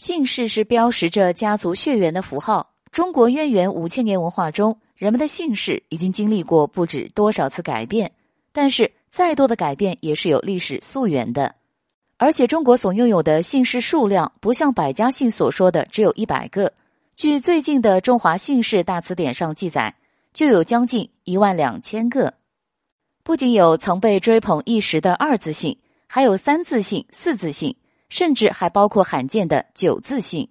姓氏是标识着家族血缘的符号。中国渊源五千年文化中，人们的姓氏已经经历过不止多少次改变，但是再多的改变也是有历史溯源的。而且，中国所拥有的姓氏数量不像百家姓所说的只有一百个。据最近的《中华姓氏大词典》上记载，就有将近一万两千个。不仅有曾被追捧一时的二字姓，还有三字姓、四字姓，甚至还包括罕见的九字姓。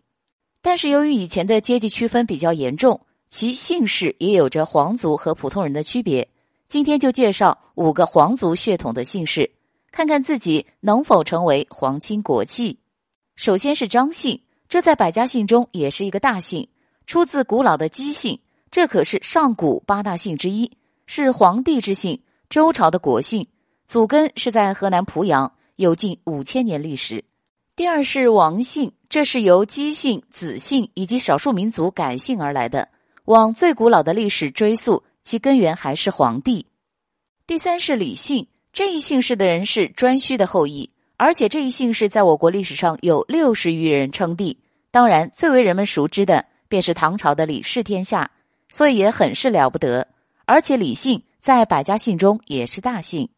但是，由于以前的阶级区分比较严重，其姓氏也有着皇族和普通人的区别。今天就介绍五个皇族血统的姓氏。看看自己能否成为皇亲国戚。首先是张姓，这在百家姓中也是一个大姓，出自古老的姬姓，这可是上古八大姓之一，是皇帝之姓，周朝的国姓，祖根是在河南濮阳，有近五千年历史。第二是王姓，这是由姬姓、子姓以及少数民族改姓而来的，往最古老的历史追溯，其根源还是皇帝。第三是李姓。这一姓氏的人是颛顼的后裔，而且这一姓氏在我国历史上有六十余人称帝。当然，最为人们熟知的便是唐朝的李氏天下，所以也很是了不得。而且李姓在百家姓中也是大姓。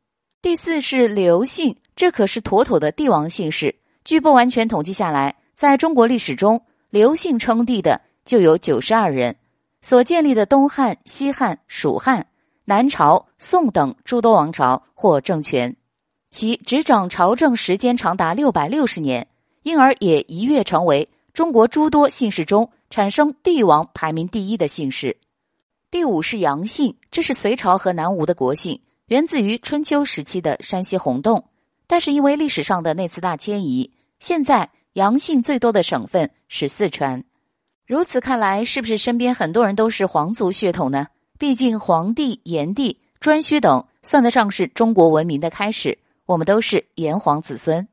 第四是刘姓，这可是妥妥的帝王姓氏。据不完全统计下来，在中国历史中，刘姓称帝的就有九十二人，所建立的东汉、西汉、蜀汉。南朝、宋等诸多王朝或政权，其执掌朝政时间长达六百六十年，因而也一跃成为中国诸多姓氏中产生帝王排名第一的姓氏。第五是杨姓，这是隋朝和南吴的国姓，源自于春秋时期的山西洪洞，但是因为历史上的那次大迁移，现在阳性最多的省份是四川。如此看来，是不是身边很多人都是皇族血统呢？毕竟，黄帝、炎帝、颛顼等算得上是中国文明的开始，我们都是炎黄子孙。